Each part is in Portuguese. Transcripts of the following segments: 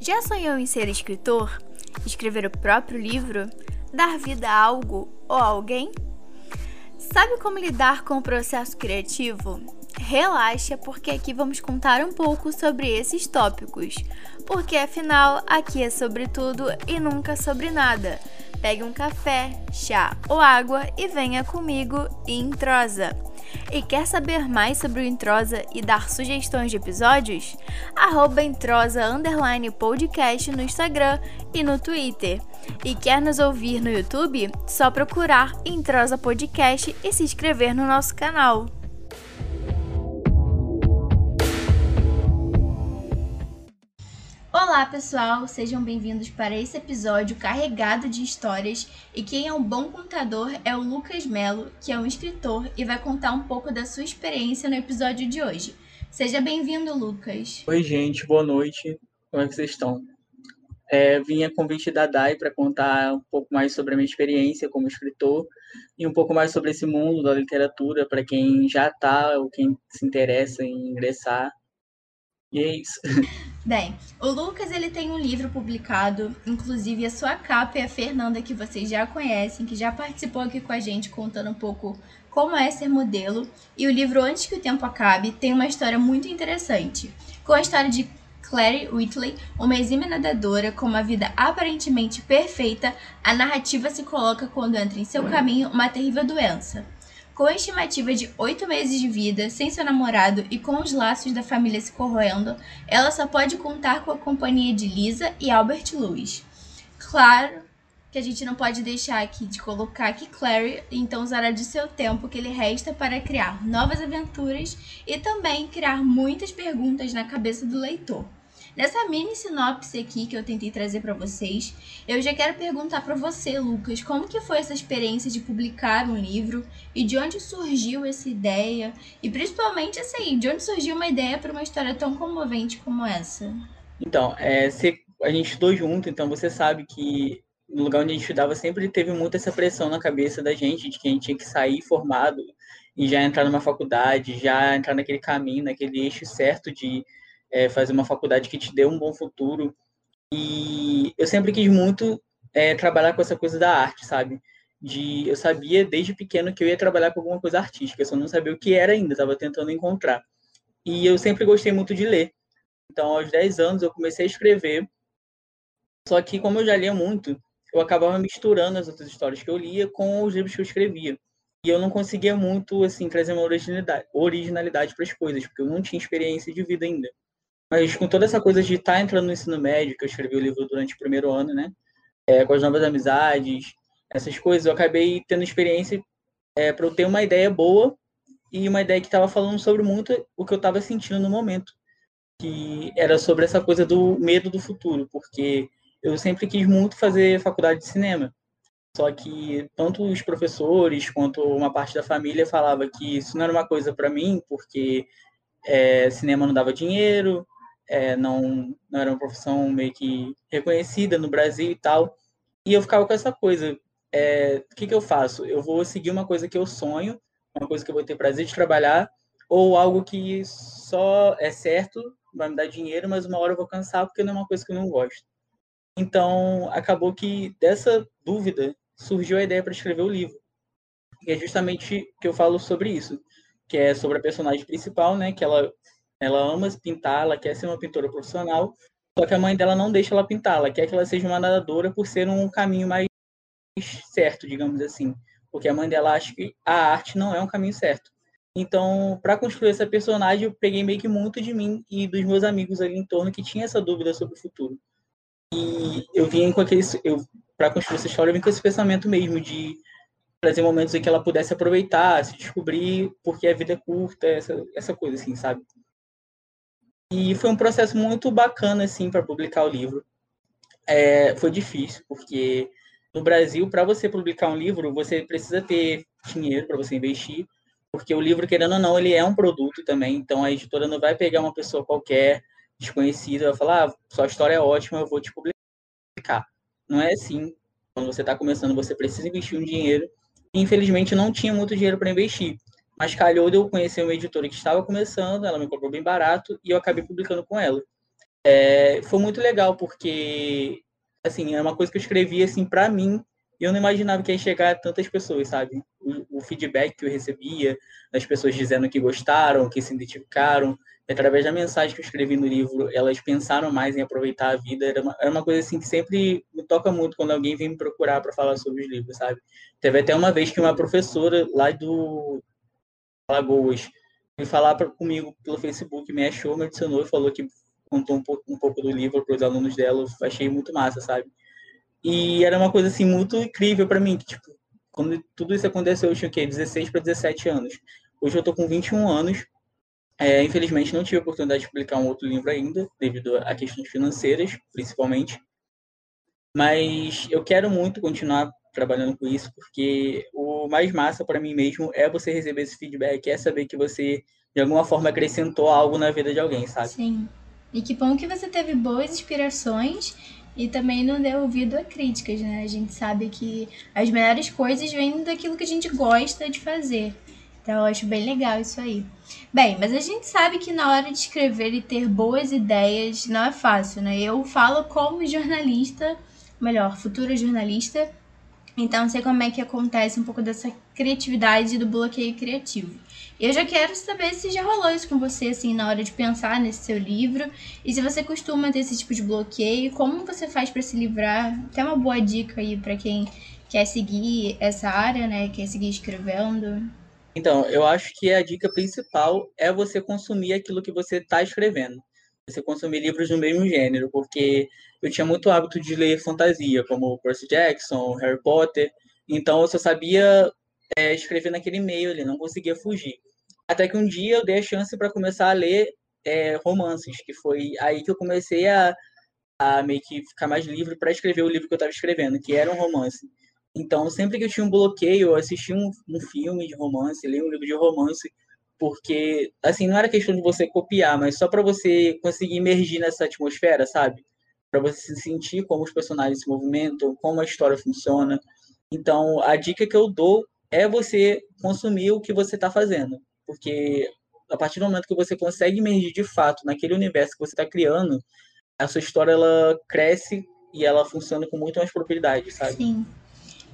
Já sonhou em ser escritor? Escrever o próprio livro? Dar vida a algo ou alguém? Sabe como lidar com o processo criativo? Relaxa, porque aqui vamos contar um pouco sobre esses tópicos. Porque afinal, aqui é sobre tudo e nunca sobre nada. Pegue um café, chá ou água e venha comigo em Trosa. E quer saber mais sobre o Entrosa e dar sugestões de episódios? Arroba Entrosa Underline Podcast no Instagram e no Twitter. E quer nos ouvir no YouTube? Só procurar Entrosa Podcast e se inscrever no nosso canal. Olá pessoal, sejam bem-vindos para esse episódio carregado de histórias e quem é um bom contador é o Lucas Melo, que é um escritor e vai contar um pouco da sua experiência no episódio de hoje. Seja bem-vindo, Lucas. Oi, gente, boa noite. Como é que vocês estão? É, vim a convite da DAI para contar um pouco mais sobre a minha experiência como escritor e um pouco mais sobre esse mundo da literatura para quem já está ou quem se interessa em ingressar. E é isso. Bem, o Lucas ele tem um livro publicado, inclusive a sua capa é a Fernanda que vocês já conhecem, que já participou aqui com a gente contando um pouco como é ser modelo. E o livro Antes que o Tempo Acabe tem uma história muito interessante, com a história de Clary Whitley, uma exímia nadadora com uma vida aparentemente perfeita, a narrativa se coloca quando entra em seu caminho uma terrível doença. Com a estimativa de oito meses de vida, sem seu namorado e com os laços da família se corroendo, ela só pode contar com a companhia de Lisa e Albert Lewis. Claro que a gente não pode deixar aqui de colocar que Clary então usará de seu tempo que lhe resta para criar novas aventuras e também criar muitas perguntas na cabeça do leitor. Nessa mini sinopse aqui que eu tentei trazer para vocês, eu já quero perguntar para você, Lucas, como que foi essa experiência de publicar um livro e de onde surgiu essa ideia e principalmente assim, de onde surgiu uma ideia para uma história tão comovente como essa? Então, é, se a gente estudou junto, então você sabe que no lugar onde a gente estudava sempre teve muito essa pressão na cabeça da gente de que a gente tinha que sair formado e já entrar numa faculdade, já entrar naquele caminho, naquele eixo certo de é, fazer uma faculdade que te dê um bom futuro. E eu sempre quis muito é, trabalhar com essa coisa da arte, sabe? De, eu sabia desde pequeno que eu ia trabalhar com alguma coisa artística, eu só não sabia o que era ainda, estava tentando encontrar. E eu sempre gostei muito de ler. Então, aos 10 anos, eu comecei a escrever. Só que, como eu já lia muito, eu acabava misturando as outras histórias que eu lia com os livros que eu escrevia. E eu não conseguia muito, assim, trazer uma originalidade, originalidade para as coisas, porque eu não tinha experiência de vida ainda. Mas com toda essa coisa de estar tá entrando no ensino médio, que eu escrevi o livro durante o primeiro ano, né? É, com as novas amizades, essas coisas, eu acabei tendo experiência é, para eu ter uma ideia boa e uma ideia que estava falando sobre muito o que eu estava sentindo no momento, que era sobre essa coisa do medo do futuro, porque eu sempre quis muito fazer faculdade de cinema. Só que tanto os professores quanto uma parte da família falava que isso não era uma coisa para mim, porque é, cinema não dava dinheiro, é, não, não era uma profissão meio que reconhecida no Brasil e tal. E eu ficava com essa coisa. É, o que, que eu faço? Eu vou seguir uma coisa que eu sonho, uma coisa que eu vou ter prazer de trabalhar, ou algo que só é certo, vai me dar dinheiro, mas uma hora eu vou cansar porque não é uma coisa que eu não gosto. Então, acabou que dessa dúvida surgiu a ideia para escrever o livro. E é justamente que eu falo sobre isso, que é sobre a personagem principal, né, que ela ela ama pintar, ela quer ser uma pintora profissional, só que a mãe dela não deixa ela pintar, ela quer que ela seja uma nadadora por ser um caminho mais certo, digamos assim. Porque a mãe dela acha que a arte não é um caminho certo. Então, para construir essa personagem, eu peguei meio que muito de mim e dos meus amigos ali em torno que tinha essa dúvida sobre o futuro. E eu vim com aquele. Eu, para construir essa história, eu vim com esse pensamento mesmo de trazer momentos em que ela pudesse aproveitar, se descobrir, porque a vida é curta, essa, essa coisa assim, sabe? E foi um processo muito bacana, assim, para publicar o livro. É, foi difícil, porque no Brasil, para você publicar um livro, você precisa ter dinheiro para você investir, porque o livro, querendo ou não, ele é um produto também, então a editora não vai pegar uma pessoa qualquer, desconhecida, e vai falar, ah, sua história é ótima, eu vou te publicar. Não é assim. Quando você está começando, você precisa investir um dinheiro. Infelizmente, não tinha muito dinheiro para investir. Mas calhou de eu conhecer uma editora que estava começando, ela me cobrou bem barato e eu acabei publicando com ela. É, foi muito legal, porque, assim, é uma coisa que eu escrevi, assim, para mim, e eu não imaginava que ia chegar a tantas pessoas, sabe? O, o, feedback que eu recebia, das pessoas dizendo que gostaram, que se identificaram, através da mensagem que eu escrevi no livro, elas pensaram mais em aproveitar a vida. Era uma, era uma coisa assim que sempre me toca muito quando alguém vem me procurar para falar sobre os livros, sabe? Teve até uma vez que uma professora lá do Lagoas veio falar pra, comigo pelo Facebook, me achou, me adicionou e falou que contou um pouco, um pouco do livro para os alunos dela. Eu achei muito massa, sabe? E era uma coisa assim muito incrível para mim, que tipo, quando tudo isso aconteceu, eu tinha o quê? 16 para 17 anos. Hoje eu tô com 21 anos é, infelizmente, não tive a oportunidade de publicar um outro livro ainda, devido a questões financeiras, principalmente. Mas eu quero muito continuar trabalhando com isso, porque o mais massa para mim mesmo é você receber esse feedback, é saber que você, de alguma forma, acrescentou algo na vida de alguém, sabe? Sim. E que bom que você teve boas inspirações e também não deu ouvido a críticas, né? A gente sabe que as melhores coisas vêm daquilo que a gente gosta de fazer. Então eu acho bem legal isso aí. Bem, mas a gente sabe que na hora de escrever e ter boas ideias não é fácil, né? Eu falo como jornalista, melhor, futura jornalista, então sei como é que acontece um pouco dessa criatividade do bloqueio criativo. Eu já quero saber se já rolou isso com você, assim, na hora de pensar nesse seu livro. E se você costuma ter esse tipo de bloqueio, como você faz para se livrar? Tem uma boa dica aí para quem quer seguir essa área, né? Quer seguir escrevendo. Então, eu acho que a dica principal é você consumir aquilo que você está escrevendo. Você consumir livros do mesmo gênero, porque eu tinha muito hábito de ler fantasia, como Percy Jackson, Harry Potter. Então, eu só sabia é, escrever naquele meio ali, não conseguia fugir. Até que um dia eu dei a chance para começar a ler é, romances, que foi aí que eu comecei a, a meio que ficar mais livre para escrever o livro que eu estava escrevendo, que era um romance. Então, sempre que eu tinha um bloqueio, eu assistia um, um filme de romance, lia um livro de romance, porque, assim, não era questão de você copiar, mas só para você conseguir emergir nessa atmosfera, sabe? Para você se sentir como os personagens se movimentam, como a história funciona. Então, a dica que eu dou é você consumir o que você está fazendo, porque a partir do momento que você consegue emergir de fato naquele universo que você está criando, a sua história ela cresce e ela funciona com muito mais propriedade, sabe? Sim.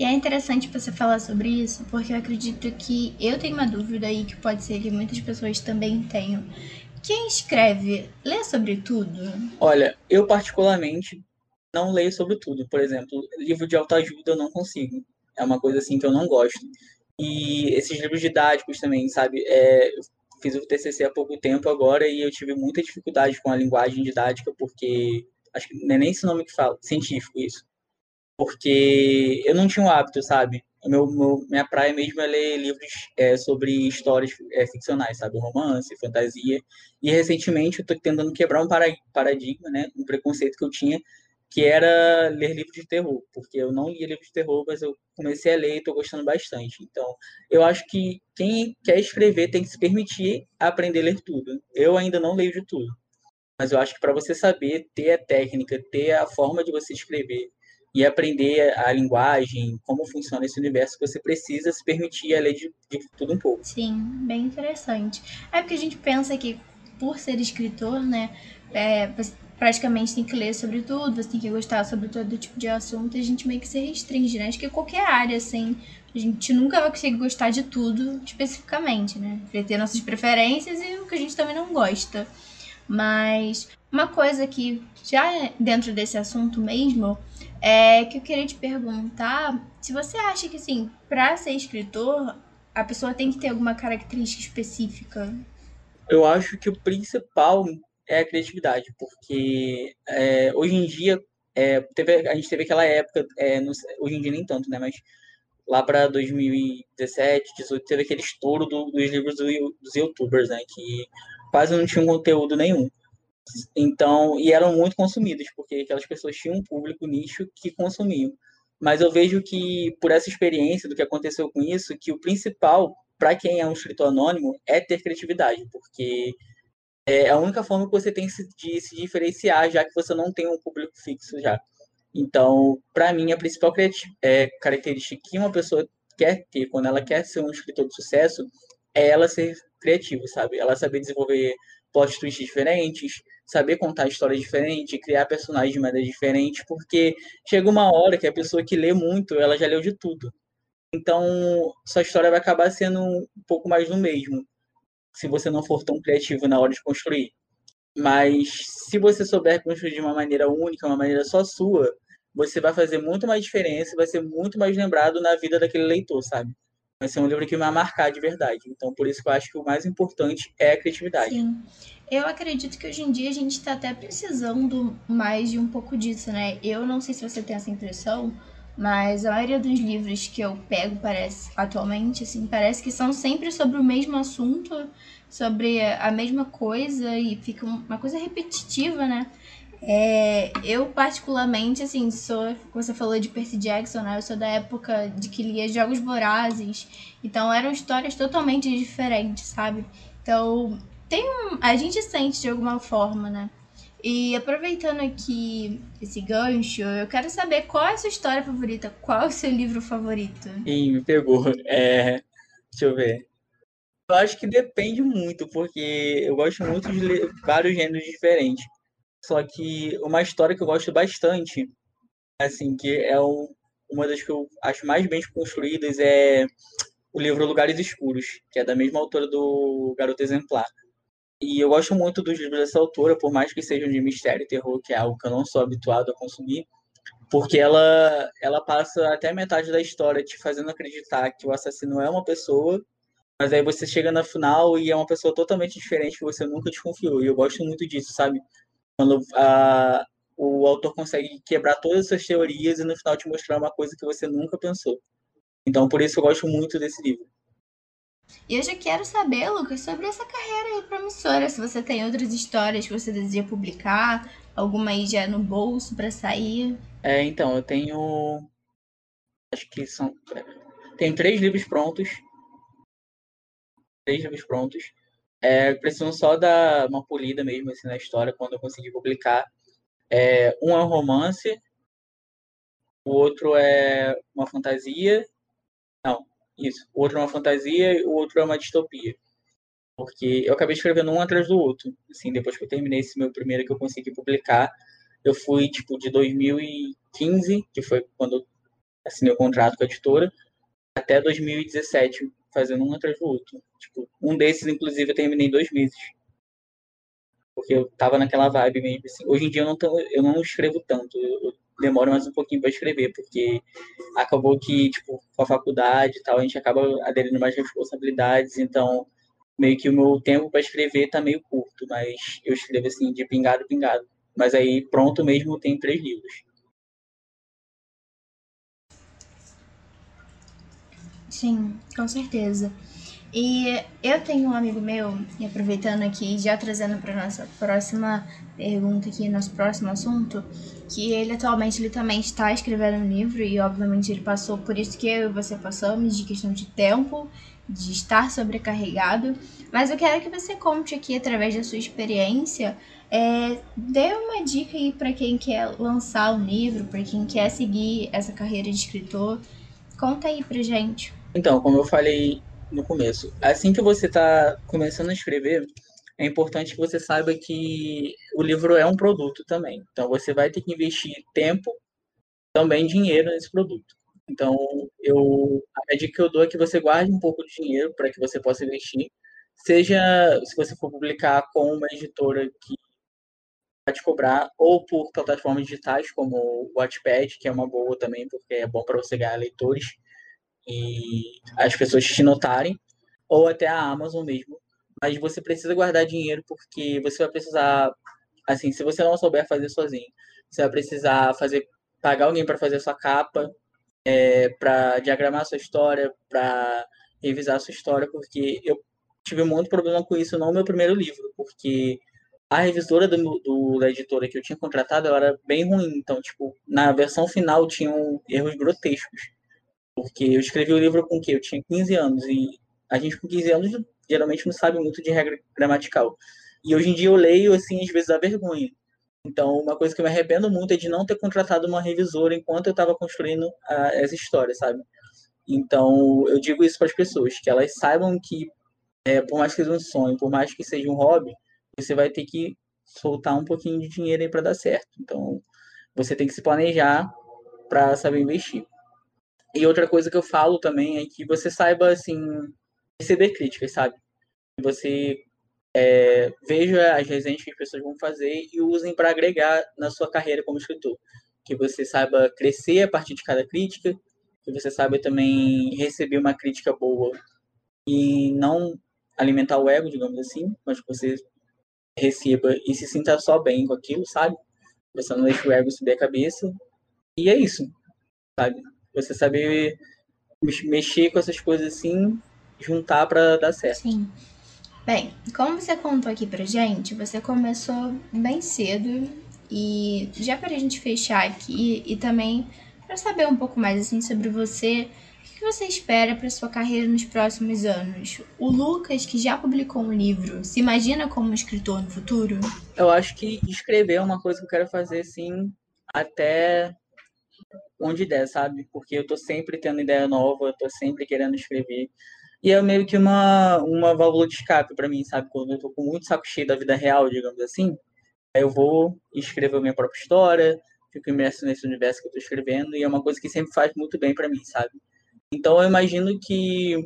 E é interessante você falar sobre isso, porque eu acredito que eu tenho uma dúvida aí que pode ser que muitas pessoas também tenham. Quem escreve, lê sobre tudo? Olha, eu particularmente não leio sobre tudo. Por exemplo, livro de autoajuda eu não consigo. É uma coisa assim que eu não gosto. E esses livros didáticos também, sabe? É, eu fiz o TCC há pouco tempo agora e eu tive muita dificuldade com a linguagem didática, porque acho que não é nem esse nome que fala, científico isso porque eu não tinha um hábito, sabe? Meu, meu, minha praia mesmo é ler livros é, sobre histórias é, ficcionais, sabe? Romance, fantasia. E recentemente eu estou tentando quebrar um paradigma, né? Um preconceito que eu tinha, que era ler livros de terror. Porque eu não lia livros de terror, mas eu comecei a ler e estou gostando bastante. Então, eu acho que quem quer escrever tem que se permitir aprender a ler tudo. Eu ainda não leio de tudo. Mas eu acho que para você saber ter a técnica, ter a forma de você escrever, e aprender a linguagem, como funciona esse universo, você precisa se permitir a ler de, de tudo um pouco. Sim, bem interessante. É porque a gente pensa que, por ser escritor, né, é, você praticamente tem que ler sobre tudo, você tem que gostar sobre todo tipo de assunto, a gente meio que se restringe, né? Acho que qualquer área, assim, a gente nunca vai conseguir gostar de tudo especificamente, né? Vai ter nossas preferências e o que a gente também não gosta. Mas uma coisa que já é dentro desse assunto mesmo é que eu queria te perguntar se você acha que assim, para ser escritor, a pessoa tem que ter alguma característica específica. Eu acho que o principal é a criatividade, porque é, hoje em dia é, teve, a gente teve aquela época, é, no, hoje em dia nem tanto, né? Mas lá para 2017, 2018, teve aquele estouro do, dos livros do, dos youtubers, né? Que quase não tinham conteúdo nenhum. Então, e eram muito consumidos, porque aquelas pessoas tinham um público nicho que consumiam. Mas eu vejo que, por essa experiência do que aconteceu com isso, que o principal, para quem é um escritor anônimo, é ter criatividade, porque é a única forma que você tem de se diferenciar, já que você não tem um público fixo já. Então, para mim, a principal é, característica que uma pessoa quer ter quando ela quer ser um escritor de sucesso é ela ser criativo, sabe? Ela saber desenvolver plot twists diferentes, saber contar histórias diferentes, criar personagens de maneira diferente, porque chega uma hora que a pessoa que lê muito, ela já leu de tudo. Então, sua história vai acabar sendo um pouco mais do mesmo, se você não for tão criativo na hora de construir. Mas se você souber construir de uma maneira única, uma maneira só sua, você vai fazer muito mais diferença, vai ser muito mais lembrado na vida daquele leitor, sabe? Vai ser um livro que vai marcar de verdade. Então, por isso que eu acho que o mais importante é a criatividade. Sim. Eu acredito que hoje em dia a gente está até precisando mais de um pouco disso, né? Eu não sei se você tem essa impressão, mas a maioria dos livros que eu pego parece atualmente assim parece que são sempre sobre o mesmo assunto sobre a mesma coisa e fica uma coisa repetitiva né é, eu particularmente assim sou você falou de Percy Jackson né eu sou da época de que lia Jogos Vorazes então eram histórias totalmente diferentes sabe então tem um, a gente sente de alguma forma né e aproveitando aqui esse gancho, eu quero saber qual é a sua história favorita, qual é o seu livro favorito? Ih, me pegou. É, deixa eu ver. Eu acho que depende muito, porque eu gosto muito de ler vários gêneros diferentes. Só que uma história que eu gosto bastante, assim, que é um, uma das que eu acho mais bem construídas, é o livro Lugares Escuros, que é da mesma autora do Garoto Exemplar. E eu gosto muito dos livros dessa autora, por mais que sejam de mistério e terror, que é algo que eu não sou habituado a consumir, porque ela, ela passa até metade da história te fazendo acreditar que o assassino é uma pessoa, mas aí você chega no final e é uma pessoa totalmente diferente que você nunca desconfiou. E eu gosto muito disso, sabe? Quando a, o autor consegue quebrar todas essas teorias e no final te mostrar uma coisa que você nunca pensou. Então, por isso eu gosto muito desse livro. E eu já quero saber, Lucas, sobre essa carreira aí promissora. Se você tem outras histórias que você deseja publicar, alguma aí já no bolso para sair. É, então, eu tenho. Acho que são. Tem três livros prontos. Três livros prontos. É, precisam só dar uma polida mesmo assim, na história quando eu conseguir publicar. É, um é um romance, o outro é uma fantasia. Não, isso. O outro é uma fantasia e o outro é uma distopia. Porque eu acabei escrevendo um atrás do outro. Assim, depois que eu terminei esse meu primeiro que eu consegui publicar, eu fui, tipo, de 2015, que foi quando eu assinei o contrato com a editora, até 2017, fazendo um atrás do outro. Tipo, um desses, inclusive, eu terminei dois meses. Porque eu tava naquela vibe mesmo. Assim. Hoje em dia eu não, tô, eu não escrevo tanto. Eu, demora mais um pouquinho para escrever, porque acabou que, tipo, com a faculdade e tal, a gente acaba aderindo mais responsabilidades, então meio que o meu tempo para escrever tá meio curto, mas eu escrevo assim, de pingado pingado. Mas aí, pronto mesmo, tem três livros. Sim, com certeza. E eu tenho um amigo meu, e aproveitando aqui, já trazendo para nossa próxima pergunta aqui, nosso próximo assunto, que ele atualmente ele também está escrevendo um livro e obviamente ele passou por isso que eu e você passamos, de questão de tempo, de estar sobrecarregado. Mas eu quero que você conte aqui, através da sua experiência, é, dê uma dica aí para quem quer lançar um livro, para quem quer seguir essa carreira de escritor. Conta aí pra gente. Então, como eu falei no começo. Assim que você está começando a escrever, é importante que você saiba que o livro é um produto também. Então você vai ter que investir tempo, também dinheiro nesse produto. Então eu a dica que eu dou é que você guarde um pouco de dinheiro para que você possa investir. Seja se você for publicar com uma editora que vai te cobrar, ou por plataformas digitais como o Wattpad, que é uma boa também, porque é bom para você ganhar leitores e as pessoas te notarem, ou até a Amazon mesmo. Mas você precisa guardar dinheiro porque você vai precisar, assim, se você não souber fazer sozinho, você vai precisar fazer pagar alguém para fazer a sua capa, é, para diagramar a sua história, para revisar a sua história, porque eu tive muito problema com isso no meu primeiro livro, porque a revisora do, do, da editora que eu tinha contratado ela era bem ruim. Então, tipo, na versão final tinham erros grotescos. Porque eu escrevi o livro com o quê? Eu tinha 15 anos e a gente com 15 anos geralmente não sabe muito de regra gramatical. E hoje em dia eu leio, assim, às vezes dá vergonha. Então, uma coisa que eu me arrependo muito é de não ter contratado uma revisora enquanto eu estava construindo a, essa história, sabe? Então, eu digo isso para as pessoas, que elas saibam que, é, por mais que seja um sonho, por mais que seja um hobby, você vai ter que soltar um pouquinho de dinheiro aí para dar certo. Então, você tem que se planejar para saber investir. E outra coisa que eu falo também é que você saiba, assim, receber críticas, sabe? Você é, veja as resenhas que as pessoas vão fazer e usem para agregar na sua carreira como escritor. Que você saiba crescer a partir de cada crítica, que você saiba também receber uma crítica boa e não alimentar o ego, digamos assim, mas que você receba e se sinta só bem com aquilo, sabe? Você não deixa o ego subir a cabeça. E é isso, sabe? Você saber mexer com essas coisas assim, juntar para dar certo. Sim. Bem, como você contou aqui pra gente, você começou bem cedo e já para a gente fechar aqui e também para saber um pouco mais assim sobre você, o que você espera para sua carreira nos próximos anos? O Lucas, que já publicou um livro, se imagina como escritor no futuro? Eu acho que escrever é uma coisa que eu quero fazer sim até onde der, sabe? Porque eu tô sempre tendo ideia nova, eu tô sempre querendo escrever. E é meio que uma, uma válvula de escape para mim, sabe? Quando eu tô com muito saco cheio da vida real, digamos assim, aí eu vou escrever a minha própria história, fico imerso nesse universo que eu tô escrevendo, e é uma coisa que sempre faz muito bem para mim, sabe? Então eu imagino que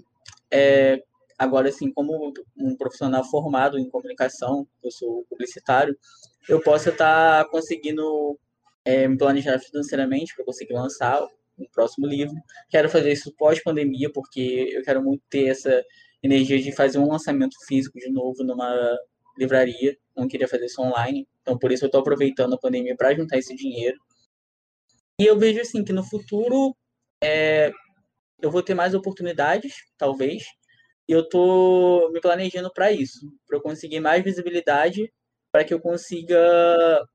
é, agora, assim, como um profissional formado em comunicação, eu sou publicitário, eu possa estar tá conseguindo é, me planejar financeiramente para conseguir lançar um próximo livro. Quero fazer isso pós-pandemia, porque eu quero muito ter essa energia de fazer um lançamento físico de novo numa livraria. Não queria fazer isso online. Então, por isso, eu estou aproveitando a pandemia para juntar esse dinheiro. E eu vejo, assim, que no futuro é, eu vou ter mais oportunidades, talvez. E eu estou me planejando para isso, para eu conseguir mais visibilidade, para que eu consiga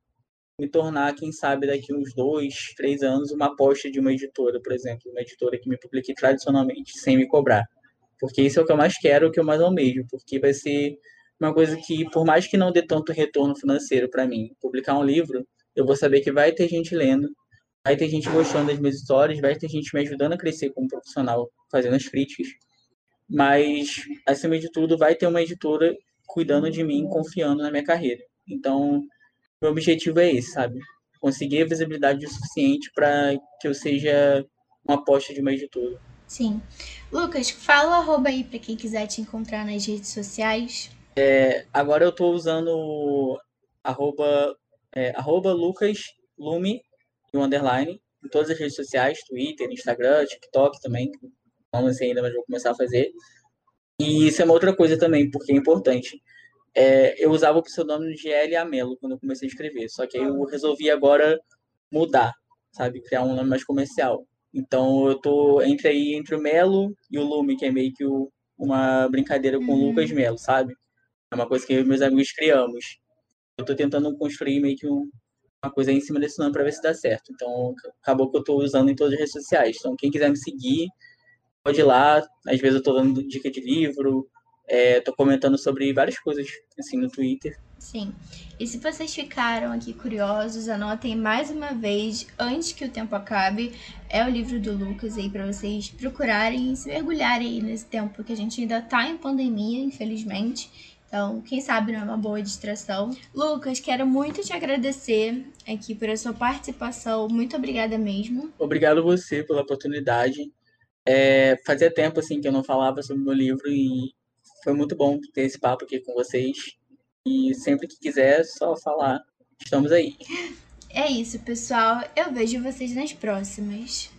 me tornar, quem sabe, daqui uns dois, três anos, uma aposta de uma editora, por exemplo, uma editora que me publique tradicionalmente, sem me cobrar. Porque isso é o que eu mais quero, o que eu mais almejo, porque vai ser uma coisa que, por mais que não dê tanto retorno financeiro para mim, publicar um livro, eu vou saber que vai ter gente lendo, vai ter gente gostando das minhas histórias, vai ter gente me ajudando a crescer como profissional, fazendo as críticas, mas, acima de tudo, vai ter uma editora cuidando de mim, confiando na minha carreira. Então, meu objetivo é esse, sabe? Conseguir visibilidade o suficiente para que eu seja uma aposta de uma editora. Sim. Lucas, fala o arroba aí para quem quiser te encontrar nas redes sociais. É, agora eu estou usando arroba, é, arroba Lucas Lume e um underline em todas as redes sociais, Twitter, Instagram, TikTok também. Não sei ainda, mas vou começar a fazer. E isso é uma outra coisa também, porque é importante é, eu usava o pseudônimo de L. Amelo quando eu comecei a escrever. Só que aí eu resolvi agora mudar, sabe? Criar um nome mais comercial. Então eu tô entre aí, entre o Melo e o Lume, que é meio que o, uma brincadeira com uhum. o Lucas Melo, sabe? É uma coisa que eu e meus amigos criamos. Eu tô tentando construir meio que um, uma coisa aí em cima desse nome para ver se dá certo. Então acabou que eu tô usando em todas as redes sociais. Então quem quiser me seguir, pode ir lá. Às vezes eu tô dando dica de livro, é, tô comentando sobre várias coisas assim no Twitter. Sim. E se vocês ficaram aqui curiosos, anotem mais uma vez, antes que o tempo acabe, é o livro do Lucas aí para vocês procurarem e se mergulharem aí nesse tempo que a gente ainda tá em pandemia, infelizmente. Então, quem sabe não é uma boa distração. Lucas, quero muito te agradecer aqui por a sua participação. Muito obrigada mesmo. Obrigado você pela oportunidade. É, fazia tempo assim que eu não falava sobre o meu livro e foi muito bom ter esse papo aqui com vocês. E sempre que quiser, só falar. Estamos aí. É isso, pessoal. Eu vejo vocês nas próximas.